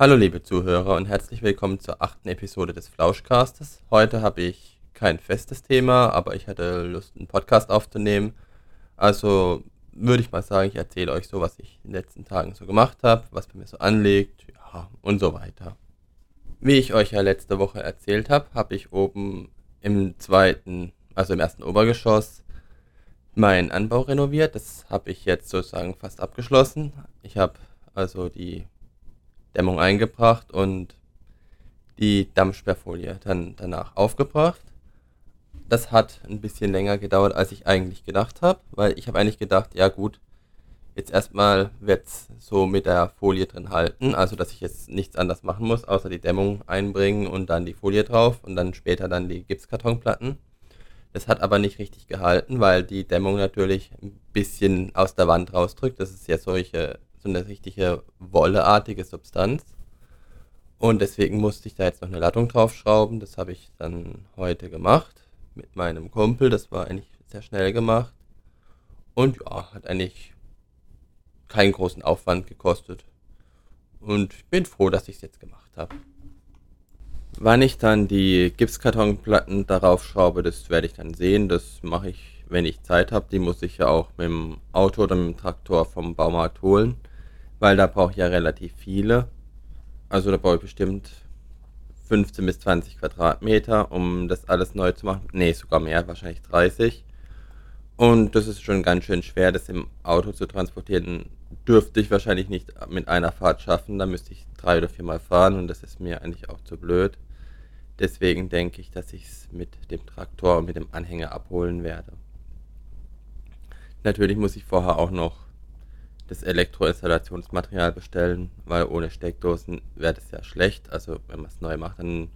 Hallo liebe Zuhörer und herzlich willkommen zur achten Episode des Flauschcastes. Heute habe ich kein festes Thema, aber ich hatte Lust, einen Podcast aufzunehmen. Also würde ich mal sagen, ich erzähle euch so, was ich in den letzten Tagen so gemacht habe, was bei mir so anliegt, ja, und so weiter. Wie ich euch ja letzte Woche erzählt habe, habe ich oben im zweiten, also im ersten Obergeschoss, meinen Anbau renoviert. Das habe ich jetzt sozusagen fast abgeschlossen. Ich habe also die Dämmung eingebracht und die Dampfsperrfolie dann danach aufgebracht. Das hat ein bisschen länger gedauert, als ich eigentlich gedacht habe, weil ich habe eigentlich gedacht, ja gut, jetzt erstmal wird es so mit der Folie drin halten, also dass ich jetzt nichts anderes machen muss, außer die Dämmung einbringen und dann die Folie drauf und dann später dann die Gipskartonplatten. Das hat aber nicht richtig gehalten, weil die Dämmung natürlich ein bisschen aus der Wand rausdrückt. Das ist ja solche so eine richtige wolleartige Substanz. Und deswegen musste ich da jetzt noch eine Lattung draufschrauben. Das habe ich dann heute gemacht mit meinem Kumpel. Das war eigentlich sehr schnell gemacht. Und ja, hat eigentlich keinen großen Aufwand gekostet. Und ich bin froh, dass ich es jetzt gemacht habe. Wann ich dann die Gipskartonplatten darauf schraube, das werde ich dann sehen. Das mache ich, wenn ich Zeit habe. Die muss ich ja auch mit dem Auto oder mit dem Traktor vom Baumarkt holen weil da brauche ich ja relativ viele. Also da brauche ich bestimmt 15 bis 20 Quadratmeter, um das alles neu zu machen. Nee, sogar mehr, wahrscheinlich 30. Und das ist schon ganz schön schwer, das im Auto zu transportieren. Dürfte ich wahrscheinlich nicht mit einer Fahrt schaffen. Da müsste ich drei oder viermal fahren und das ist mir eigentlich auch zu blöd. Deswegen denke ich, dass ich es mit dem Traktor und mit dem Anhänger abholen werde. Natürlich muss ich vorher auch noch das Elektroinstallationsmaterial bestellen, weil ohne Steckdosen wäre das ja schlecht. Also wenn man es neu macht, dann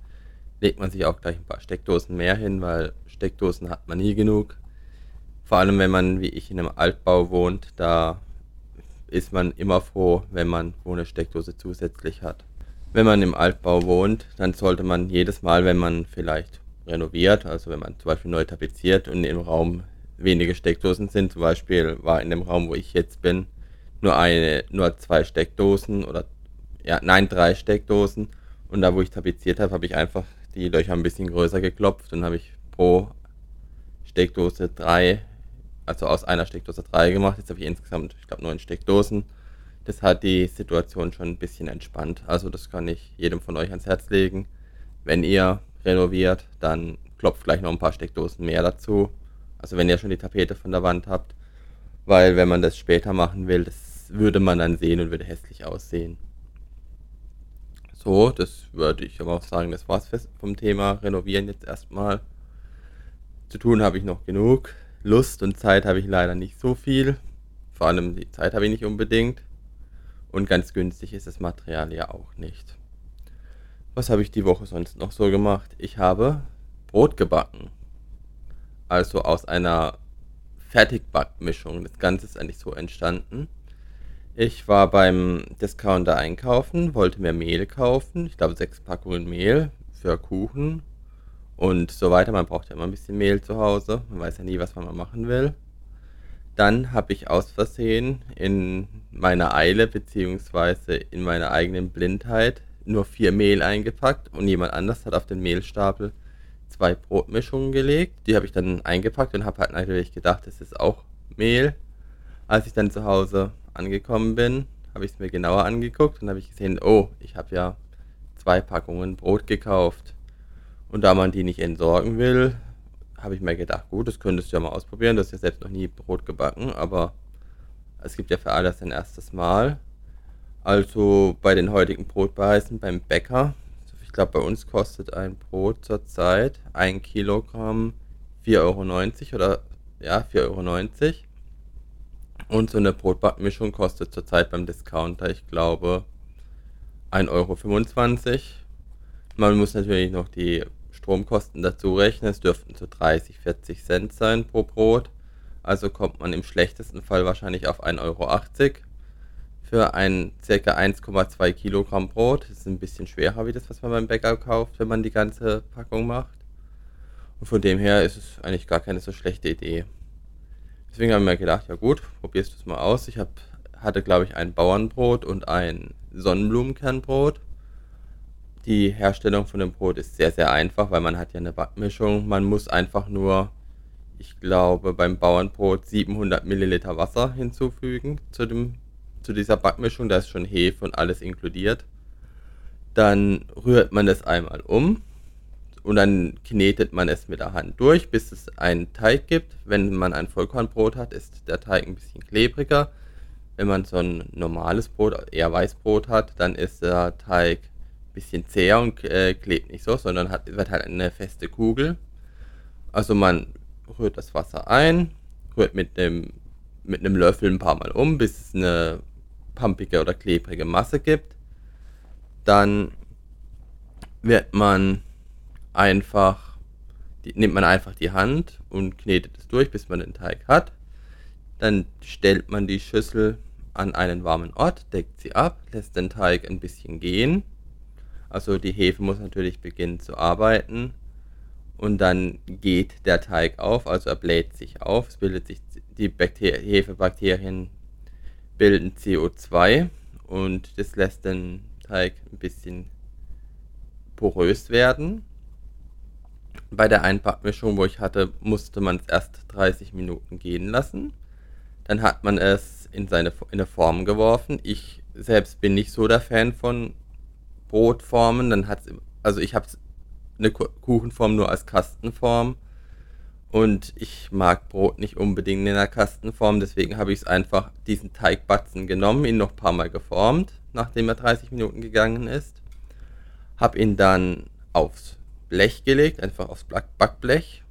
legt man sich auch gleich ein paar Steckdosen mehr hin, weil Steckdosen hat man nie genug. Vor allem wenn man wie ich in einem Altbau wohnt, da ist man immer froh, wenn man eine Steckdose zusätzlich hat. Wenn man im Altbau wohnt, dann sollte man jedes Mal, wenn man vielleicht renoviert, also wenn man zum Beispiel neu tapeziert und im Raum wenige Steckdosen sind, zum Beispiel war in dem Raum, wo ich jetzt bin, nur eine, nur zwei Steckdosen oder ja, nein, drei Steckdosen. Und da, wo ich tapeziert habe, habe ich einfach die Löcher ein bisschen größer geklopft und habe ich pro Steckdose drei, also aus einer Steckdose drei gemacht. Jetzt habe ich insgesamt, ich glaube, neun Steckdosen. Das hat die Situation schon ein bisschen entspannt. Also das kann ich jedem von euch ans Herz legen. Wenn ihr renoviert, dann klopft gleich noch ein paar Steckdosen mehr dazu. Also wenn ihr schon die Tapete von der Wand habt. Weil wenn man das später machen will, das würde man dann sehen und würde hässlich aussehen. So, das würde ich aber auch sagen, das war's vom Thema Renovieren jetzt erstmal. Zu tun habe ich noch genug. Lust und Zeit habe ich leider nicht so viel. Vor allem die Zeit habe ich nicht unbedingt. Und ganz günstig ist das Material ja auch nicht. Was habe ich die Woche sonst noch so gemacht? Ich habe Brot gebacken. Also aus einer Fertigbackmischung. Das Ganze ist eigentlich so entstanden. Ich war beim Discounter einkaufen, wollte mir Mehl kaufen. Ich glaube, sechs Packungen Mehl für Kuchen und so weiter. Man braucht ja immer ein bisschen Mehl zu Hause. Man weiß ja nie, was man mal machen will. Dann habe ich aus Versehen in meiner Eile beziehungsweise in meiner eigenen Blindheit nur vier Mehl eingepackt und jemand anders hat auf den Mehlstapel zwei Brotmischungen gelegt. Die habe ich dann eingepackt und habe halt natürlich gedacht, das ist auch Mehl. Als ich dann zu Hause angekommen bin, habe ich es mir genauer angeguckt und habe ich gesehen, oh, ich habe ja zwei Packungen Brot gekauft. Und da man die nicht entsorgen will, habe ich mir gedacht, gut, das könntest du ja mal ausprobieren. Du hast ja selbst noch nie Brot gebacken, aber es gibt ja für alles ein erstes Mal. Also bei den heutigen Brotpreisen beim Bäcker, ich glaube bei uns kostet ein Brot zurzeit ein Kilogramm 4,90 Euro oder ja, 4,90 Euro. Und so eine Brotbackmischung kostet zurzeit beim Discounter, ich glaube, 1,25 Euro. Man muss natürlich noch die Stromkosten dazu rechnen. Es dürften so 30, 40 Cent sein pro Brot. Also kommt man im schlechtesten Fall wahrscheinlich auf 1,80 Euro für ein ca. 1,2 Kilogramm Brot. Das ist ein bisschen schwerer wie das, was man beim Bäcker kauft, wenn man die ganze Packung macht. Und von dem her ist es eigentlich gar keine so schlechte Idee. Deswegen habe ich mir gedacht, ja gut, probierst du es mal aus. Ich hab, hatte, glaube ich, ein Bauernbrot und ein Sonnenblumenkernbrot. die Herstellung von dem Brot ist sehr, sehr einfach, weil man hat ja eine Backmischung. Man muss einfach nur, ich glaube, beim Bauernbrot 700 Milliliter Wasser hinzufügen zu, dem, zu dieser Backmischung. Da ist schon Hefe und alles inkludiert. Dann rührt man das einmal um und dann knetet man es mit der Hand durch, bis es einen Teig gibt. Wenn man ein Vollkornbrot hat, ist der Teig ein bisschen klebriger. Wenn man so ein normales Brot, eher Weißbrot hat, dann ist der Teig ein bisschen zäher und äh, klebt nicht so, sondern hat, wird halt eine feste Kugel. Also man rührt das Wasser ein, rührt mit dem mit einem Löffel ein paar Mal um, bis es eine pumpige oder klebrige Masse gibt. Dann wird man einfach, die, nimmt man einfach die Hand und knetet es durch, bis man den Teig hat. Dann stellt man die Schüssel an einen warmen Ort, deckt sie ab, lässt den Teig ein bisschen gehen. Also die Hefe muss natürlich beginnen zu arbeiten und dann geht der Teig auf, also er bläht sich auf, es bildet sich die Bakter Hefebakterien bilden CO2 und das lässt den Teig ein bisschen porös werden bei der Einpackmischung, wo ich hatte, musste man es erst 30 Minuten gehen lassen. Dann hat man es in seine in eine Form geworfen. Ich selbst bin nicht so der Fan von Brotformen. Dann hat's, also ich habe eine Kuchenform nur als Kastenform. Und ich mag Brot nicht unbedingt in einer Kastenform, deswegen habe ich es einfach diesen Teigbatzen genommen, ihn noch ein paar Mal geformt, nachdem er 30 Minuten gegangen ist. Habe ihn dann aufs Blech gelegt, einfach aufs Backblech,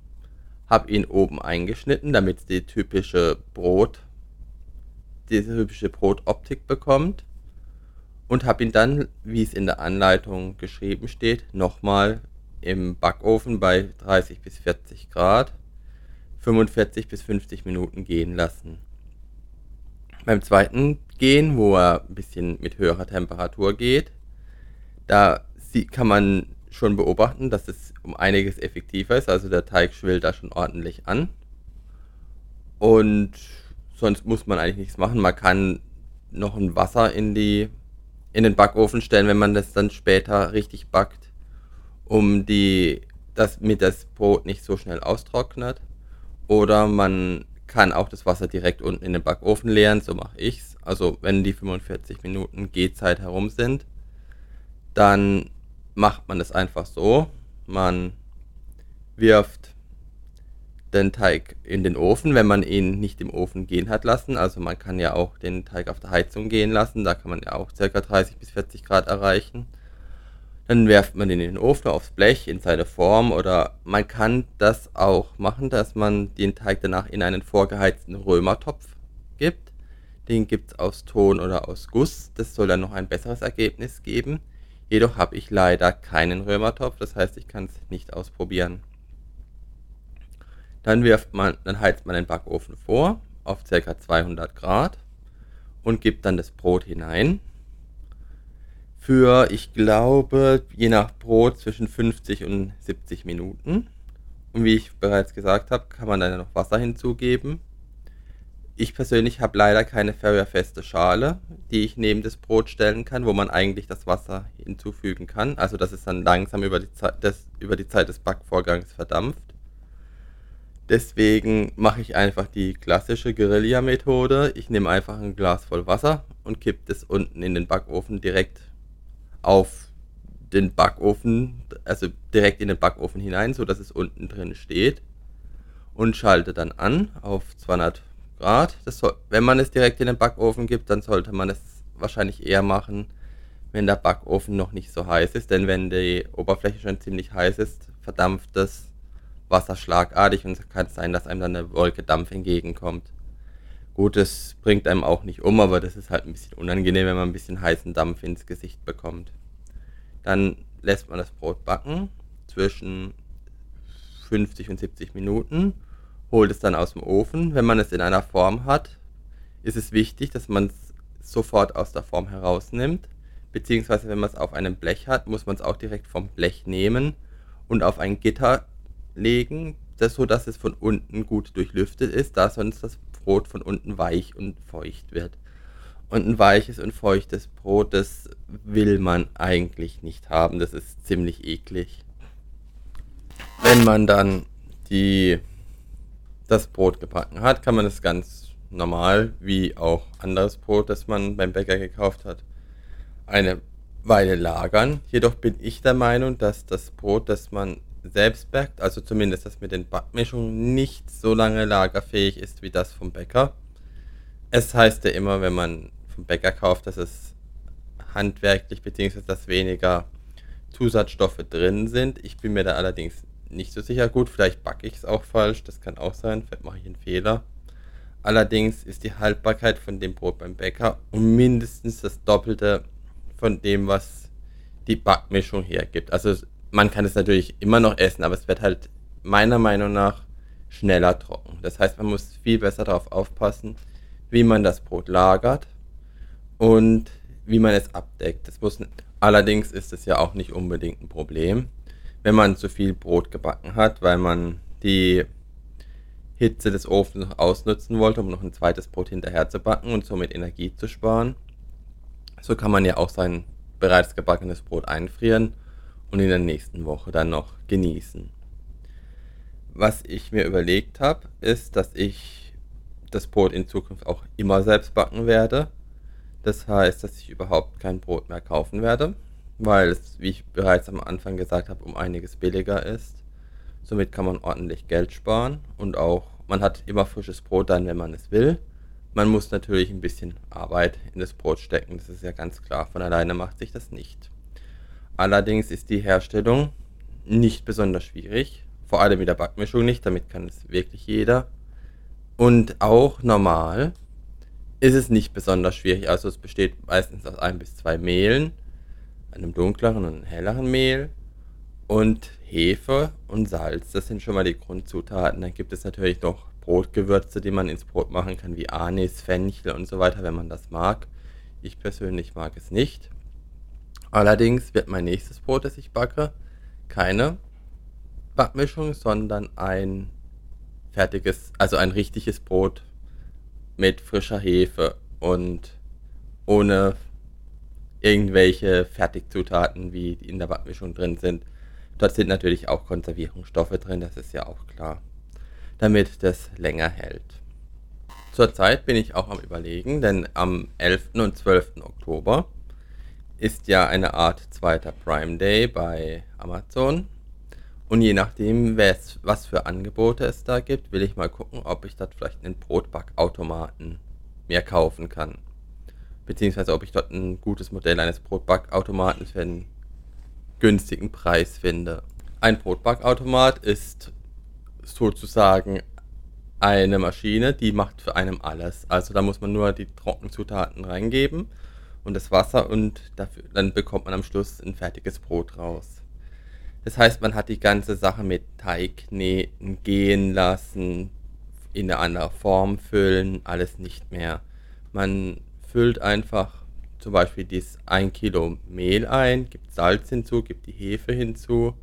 habe ihn oben eingeschnitten, damit die typische Brot, diese typische Brotoptik bekommt. Und habe ihn dann, wie es in der Anleitung geschrieben steht, nochmal im Backofen bei 30 bis 40 Grad 45 bis 50 Minuten gehen lassen. Beim zweiten Gehen, wo er ein bisschen mit höherer Temperatur geht, da kann man schon beobachten, dass es um einiges effektiver ist. Also der Teig schwillt da schon ordentlich an. Und sonst muss man eigentlich nichts machen. Man kann noch ein Wasser in, die, in den Backofen stellen, wenn man das dann später richtig backt, um die, das mit das Brot nicht so schnell austrocknet. Oder man kann auch das Wasser direkt unten in den Backofen leeren, so mache ich's. Also wenn die 45 Minuten Gehzeit herum sind, dann macht man es einfach so. Man wirft den Teig in den Ofen, wenn man ihn nicht im Ofen gehen hat lassen. Also man kann ja auch den Teig auf der Heizung gehen lassen. Da kann man ja auch ca. 30 bis 40 Grad erreichen. Dann werft man ihn in den Ofen aufs Blech in seine Form oder man kann das auch machen, dass man den Teig danach in einen vorgeheizten Römertopf gibt. Den gibt es aus Ton oder aus Guss. Das soll dann noch ein besseres Ergebnis geben. Jedoch habe ich leider keinen Römertopf, das heißt, ich kann es nicht ausprobieren. Dann wirft man, dann heizt man den Backofen vor auf ca. 200 Grad und gibt dann das Brot hinein. Für, ich glaube, je nach Brot zwischen 50 und 70 Minuten. Und wie ich bereits gesagt habe, kann man dann noch Wasser hinzugeben. Ich persönlich habe leider keine feuerfeste Schale, die ich neben das Brot stellen kann, wo man eigentlich das Wasser hinzufügen kann. Also dass es dann langsam über die Zeit des, über die Zeit des Backvorgangs verdampft. Deswegen mache ich einfach die klassische Guerilla-Methode. Ich nehme einfach ein Glas voll Wasser und kippe es unten in den Backofen direkt auf den Backofen, also direkt in den Backofen hinein, so dass es unten drin steht und schalte dann an auf 200 Grad. Soll, wenn man es direkt in den Backofen gibt, dann sollte man es wahrscheinlich eher machen, wenn der Backofen noch nicht so heiß ist, denn wenn die Oberfläche schon ziemlich heiß ist, verdampft das Wasser schlagartig und es kann sein, dass einem dann eine Wolke Dampf entgegenkommt. Gut, das bringt einem auch nicht um, aber das ist halt ein bisschen unangenehm, wenn man ein bisschen heißen Dampf ins Gesicht bekommt. Dann lässt man das Brot backen zwischen 50 und 70 Minuten holt es dann aus dem Ofen. Wenn man es in einer Form hat, ist es wichtig, dass man es sofort aus der Form herausnimmt. Beziehungsweise wenn man es auf einem Blech hat, muss man es auch direkt vom Blech nehmen und auf ein Gitter legen, das, so dass es von unten gut durchlüftet ist, da sonst das Brot von unten weich und feucht wird. Und ein weiches und feuchtes Brot, das will man eigentlich nicht haben. Das ist ziemlich eklig. Wenn man dann die, das Brot gebacken hat, kann man es ganz normal, wie auch anderes Brot, das man beim Bäcker gekauft hat, eine Weile lagern. Jedoch bin ich der Meinung, dass das Brot, das man selbst backt, also zumindest das mit den Backmischungen, nicht so lange lagerfähig ist wie das vom Bäcker. Es heißt ja immer, wenn man vom Bäcker kauft, dass es handwerklich bzw. dass weniger Zusatzstoffe drin sind. Ich bin mir da allerdings nicht so sicher. Gut, vielleicht backe ich es auch falsch, das kann auch sein, vielleicht mache ich einen Fehler. Allerdings ist die Haltbarkeit von dem Brot beim Bäcker um mindestens das Doppelte von dem, was die Backmischung hergibt. Also man kann es natürlich immer noch essen, aber es wird halt meiner Meinung nach schneller trocken. Das heißt, man muss viel besser darauf aufpassen, wie man das Brot lagert und wie man es abdeckt. Das muss, allerdings ist es ja auch nicht unbedingt ein Problem, wenn man zu viel Brot gebacken hat, weil man die Hitze des Ofens noch ausnutzen wollte, um noch ein zweites Brot hinterher zu backen und somit Energie zu sparen. So kann man ja auch sein bereits gebackenes Brot einfrieren und in der nächsten Woche dann noch genießen. Was ich mir überlegt habe, ist, dass ich das Brot in Zukunft auch immer selbst backen werde. Das heißt, dass ich überhaupt kein Brot mehr kaufen werde, weil es, wie ich bereits am Anfang gesagt habe, um einiges billiger ist. Somit kann man ordentlich Geld sparen und auch man hat immer frisches Brot dann, wenn man es will. Man muss natürlich ein bisschen Arbeit in das Brot stecken, das ist ja ganz klar. Von alleine macht sich das nicht. Allerdings ist die Herstellung nicht besonders schwierig, vor allem mit der Backmischung nicht, damit kann es wirklich jeder. Und auch normal ist es nicht besonders schwierig. Also es besteht meistens aus ein bis zwei Mehlen, einem dunkleren und einem helleren Mehl und Hefe und Salz. Das sind schon mal die Grundzutaten. Dann gibt es natürlich noch Brotgewürze, die man ins Brot machen kann, wie Anis, Fenchel und so weiter, wenn man das mag. Ich persönlich mag es nicht. Allerdings wird mein nächstes Brot, das ich backe, keine Backmischung, sondern ein fertiges, also ein richtiges Brot mit frischer Hefe und ohne irgendwelche Fertigzutaten, wie die in der Backmischung drin sind. Dort sind natürlich auch Konservierungsstoffe drin, das ist ja auch klar, damit das länger hält. Zurzeit bin ich auch am Überlegen, denn am 11. und 12. Oktober ist ja eine Art zweiter Prime Day bei Amazon. Und je nachdem, was für Angebote es da gibt, will ich mal gucken, ob ich dort vielleicht einen Brotbackautomaten mehr kaufen kann. Beziehungsweise ob ich dort ein gutes Modell eines Brotbackautomaten für einen günstigen Preis finde. Ein Brotbackautomat ist sozusagen eine Maschine, die macht für einem alles. Also da muss man nur die Trockenzutaten reingeben und das Wasser und dafür, dann bekommt man am Schluss ein fertiges Brot raus. Das heißt, man hat die ganze Sache mit Teig kneten, gehen lassen, in eine andere Form füllen, alles nicht mehr. Man füllt einfach zum Beispiel dieses 1 Kilo Mehl ein, gibt Salz hinzu, gibt die Hefe hinzu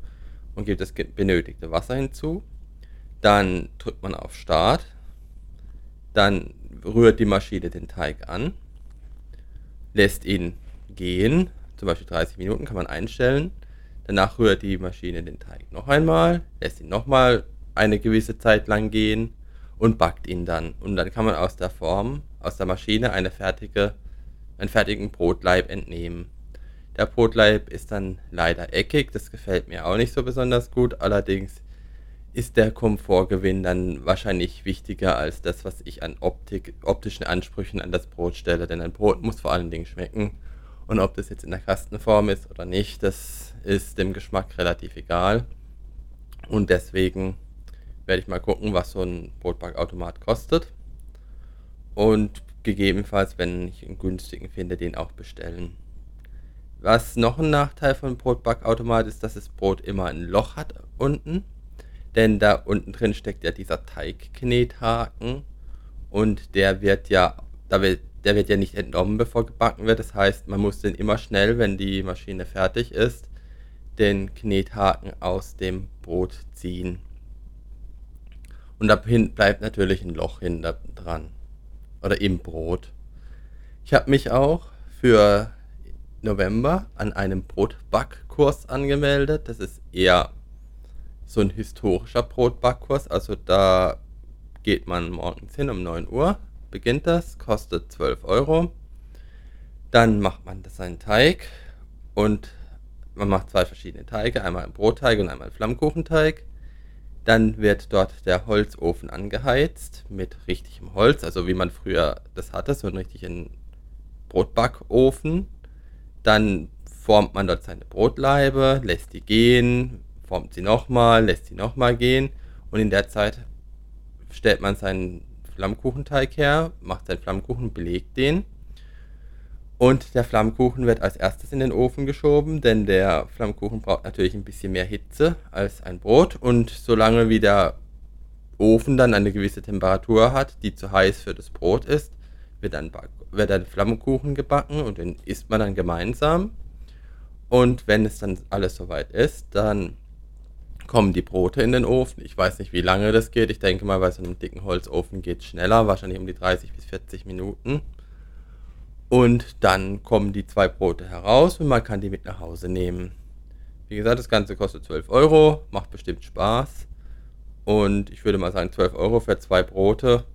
und gibt das benötigte Wasser hinzu. Dann drückt man auf Start, dann rührt die Maschine den Teig an, lässt ihn gehen, zum Beispiel 30 Minuten kann man einstellen Danach rührt die Maschine den Teig noch einmal, lässt ihn nochmal eine gewisse Zeit lang gehen und backt ihn dann. Und dann kann man aus der Form, aus der Maschine eine fertige, einen fertigen Brotleib entnehmen. Der Brotleib ist dann leider eckig, das gefällt mir auch nicht so besonders gut. Allerdings ist der Komfortgewinn dann wahrscheinlich wichtiger als das, was ich an Optik, optischen Ansprüchen an das Brot stelle. Denn ein Brot muss vor allen Dingen schmecken. Und ob das jetzt in der Kastenform ist oder nicht, das ist dem Geschmack relativ egal. Und deswegen werde ich mal gucken, was so ein Brotbackautomat kostet. Und gegebenenfalls, wenn ich einen günstigen finde, den auch bestellen. Was noch ein Nachteil von Brotbackautomat ist, dass das Brot immer ein Loch hat unten. Denn da unten drin steckt ja dieser Teigknethaken. Und der wird ja, da wird der wird ja nicht entnommen, bevor gebacken wird. Das heißt, man muss den immer schnell, wenn die Maschine fertig ist, den Knethaken aus dem Brot ziehen. Und da bleibt natürlich ein Loch hinter dran. Oder im Brot. Ich habe mich auch für November an einem Brotbackkurs angemeldet. Das ist eher so ein historischer Brotbackkurs. Also da geht man morgens hin um 9 Uhr, beginnt das, kostet 12 Euro. Dann macht man das seinen Teig und man macht zwei verschiedene Teige, einmal einen Brotteig und einmal einen Flammkuchenteig. Dann wird dort der Holzofen angeheizt mit richtigem Holz, also wie man früher das hatte, so einen richtigen Brotbackofen. Dann formt man dort seine Brotlaibe, lässt die gehen, formt sie nochmal, lässt sie nochmal gehen und in der Zeit stellt man seinen Flammkuchenteig her, macht seinen Flammkuchen, belegt den und der Flammkuchen wird als erstes in den Ofen geschoben, denn der Flammkuchen braucht natürlich ein bisschen mehr Hitze als ein Brot. Und solange wie der Ofen dann eine gewisse Temperatur hat, die zu heiß für das Brot ist, wird dann, wird dann Flammkuchen gebacken und den isst man dann gemeinsam. Und wenn es dann alles soweit ist, dann kommen die Brote in den Ofen. Ich weiß nicht, wie lange das geht. Ich denke mal, bei so einem dicken Holzofen geht es schneller, wahrscheinlich um die 30 bis 40 Minuten. Und dann kommen die zwei Brote heraus und man kann die mit nach Hause nehmen. Wie gesagt, das Ganze kostet 12 Euro, macht bestimmt Spaß. Und ich würde mal sagen, 12 Euro für zwei Brote,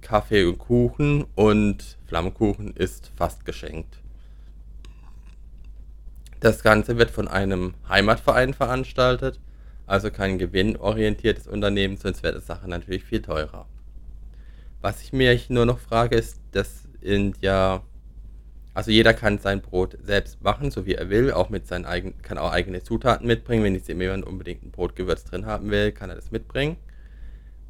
Kaffee und Kuchen und Flammkuchen ist fast geschenkt. Das Ganze wird von einem Heimatverein veranstaltet, also kein gewinnorientiertes Unternehmen, sonst wäre die Sache natürlich viel teurer. Was ich mir nur noch frage, ist, das sind ja also jeder kann sein Brot selbst machen, so wie er will, auch mit seinen eigenen, kann auch eigene Zutaten mitbringen. Wenn jetzt jemand unbedingt ein Brotgewürz drin haben will, kann er das mitbringen.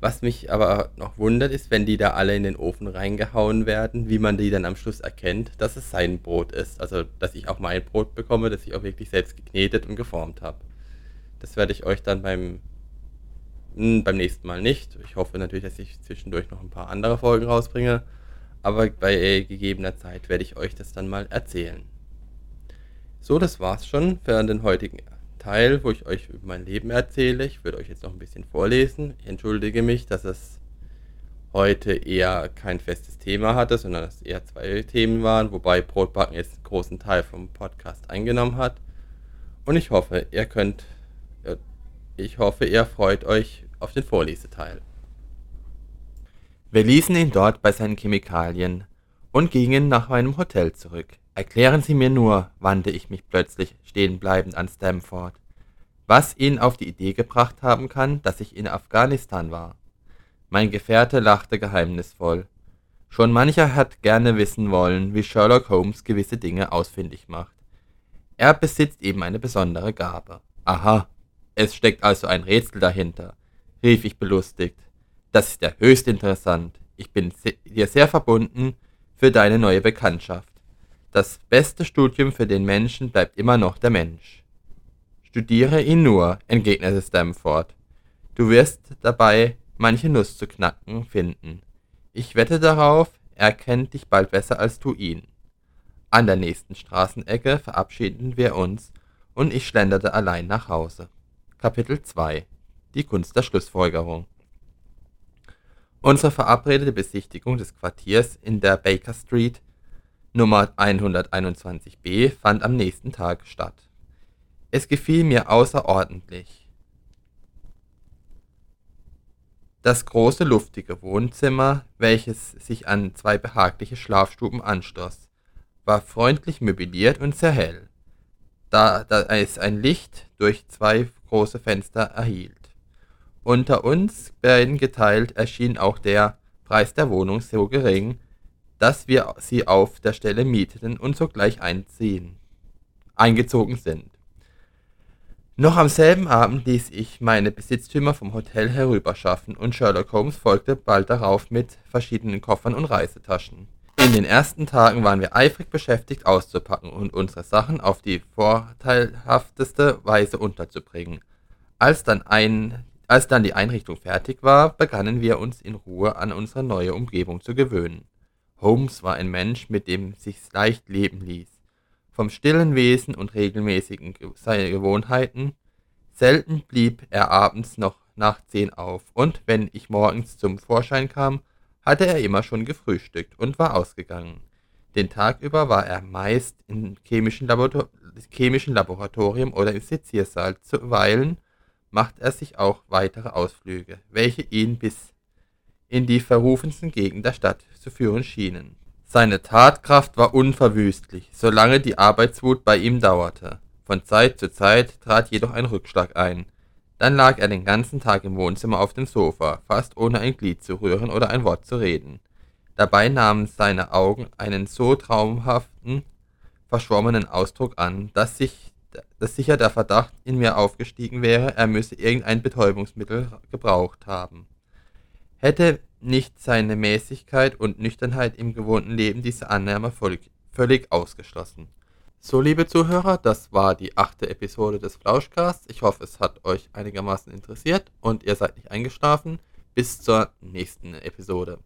Was mich aber noch wundert, ist, wenn die da alle in den Ofen reingehauen werden, wie man die dann am Schluss erkennt, dass es sein Brot ist. Also, dass ich auch mein Brot bekomme, das ich auch wirklich selbst geknetet und geformt habe. Das werde ich euch dann beim, beim nächsten Mal nicht. Ich hoffe natürlich, dass ich zwischendurch noch ein paar andere Folgen rausbringe aber bei gegebener Zeit werde ich euch das dann mal erzählen. So, das war's schon für den heutigen Teil, wo ich euch über mein Leben erzähle. Ich würde euch jetzt noch ein bisschen vorlesen. Ich entschuldige mich, dass es heute eher kein festes Thema hatte, sondern dass es eher zwei Themen waren, wobei Brotbacken jetzt einen großen Teil vom Podcast eingenommen hat. Und ich hoffe, ihr könnt, ich hoffe, ihr freut euch auf den Vorleseteil. Wir ließen ihn dort bei seinen Chemikalien und gingen nach meinem Hotel zurück. Erklären Sie mir nur, wandte ich mich plötzlich stehenbleibend an Stamford, was ihn auf die Idee gebracht haben kann, dass ich in Afghanistan war. Mein Gefährte lachte geheimnisvoll. Schon mancher hat gerne wissen wollen, wie Sherlock Holmes gewisse Dinge ausfindig macht. Er besitzt eben eine besondere Gabe. Aha, es steckt also ein Rätsel dahinter, rief ich belustigt. Das ist ja höchst interessant. Ich bin dir sehr verbunden für deine neue Bekanntschaft. Das beste Studium für den Menschen bleibt immer noch der Mensch. Studiere ihn nur, entgegnete Stamford. Du wirst dabei manche Nuss zu knacken finden. Ich wette darauf, er kennt dich bald besser als du ihn. An der nächsten Straßenecke verabschiedeten wir uns und ich schlenderte allein nach Hause. Kapitel 2 Die Kunst der Schlussfolgerung Unsere verabredete Besichtigung des Quartiers in der Baker Street Nummer 121b fand am nächsten Tag statt. Es gefiel mir außerordentlich. Das große luftige Wohnzimmer, welches sich an zwei behagliche Schlafstuben anschloss, war freundlich möbliert und sehr hell, da, da es ein Licht durch zwei große Fenster erhielt. Unter uns beiden geteilt erschien auch der Preis der Wohnung so gering, dass wir sie auf der Stelle mieteten und sogleich einziehen, eingezogen sind. Noch am selben Abend ließ ich meine Besitztümer vom Hotel herüberschaffen und Sherlock Holmes folgte bald darauf mit verschiedenen Koffern und Reisetaschen. In den ersten Tagen waren wir eifrig beschäftigt auszupacken und unsere Sachen auf die vorteilhafteste Weise unterzubringen. Als dann ein als dann die Einrichtung fertig war, begannen wir uns in Ruhe an unsere neue Umgebung zu gewöhnen. Holmes war ein Mensch, mit dem sich's leicht leben ließ. Vom stillen Wesen und regelmäßigen seine Gewohnheiten. Selten blieb er abends noch nach zehn auf, und wenn ich morgens zum Vorschein kam, hatte er immer schon gefrühstückt und war ausgegangen. Den Tag über war er meist im chemischen, Laborator chemischen Laboratorium oder im Seziersaal. Zuweilen macht er sich auch weitere Ausflüge, welche ihn bis in die verrufensten Gegenden der Stadt zu führen schienen. Seine Tatkraft war unverwüstlich, solange die Arbeitswut bei ihm dauerte. Von Zeit zu Zeit trat jedoch ein Rückschlag ein. Dann lag er den ganzen Tag im Wohnzimmer auf dem Sofa, fast ohne ein Glied zu rühren oder ein Wort zu reden. Dabei nahmen seine Augen einen so traumhaften, verschwommenen Ausdruck an, dass, sich, dass sicher der Verdacht in mir aufgestiegen wäre, er müsse irgendein Betäubungsmittel gebraucht haben. Hätte nicht seine Mäßigkeit und Nüchternheit im gewohnten Leben diese Annahme völlig, völlig ausgeschlossen. So, liebe Zuhörer, das war die achte Episode des Flauschcasts. Ich hoffe, es hat euch einigermaßen interessiert und ihr seid nicht eingeschlafen. Bis zur nächsten Episode.